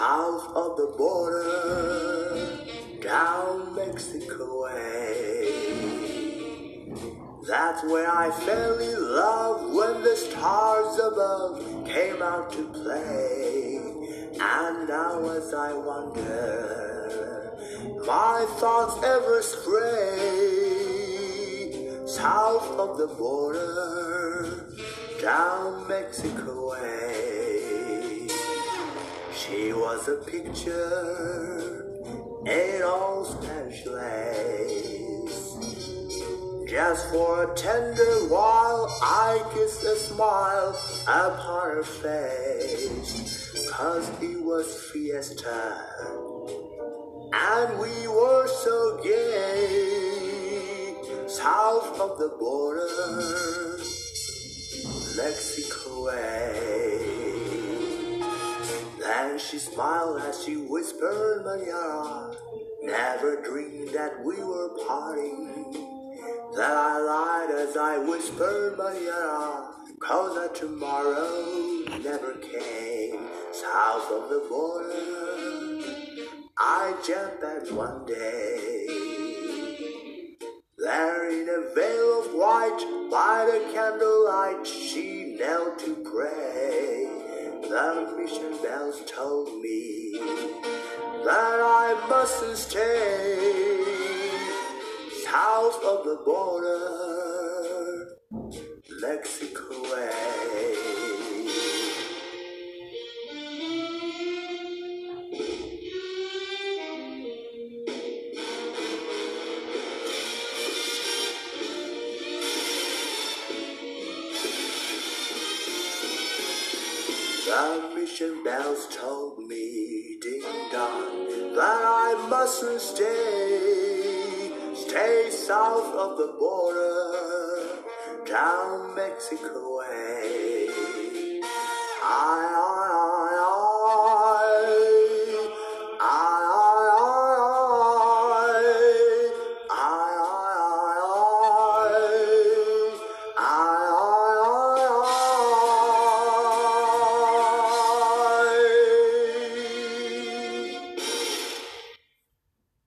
south of the border, down Mexico way. That's where I fell in love when the stars above came out to play. And now as I wander, my thoughts ever stray south of the border, down Mexico way. She was a picture in all special. Just for a tender while, I kissed a smile upon her face. Cause it was fiesta, and we were so gay. South of the border, Mexico way. Then she smiled as she whispered, Manana. Never dreamed that we were parting. That I lied as I whispered, Manana. Cause that tomorrow never came. South of the border, I jumped back one day. There in a veil of white, by the candlelight, she knelt to pray. The mission bells told me that I mustn't stay south of the border, Mexico way. The mission bells told me, ding dong, that I mustn't stay. Stay south of the border, down Mexico way. I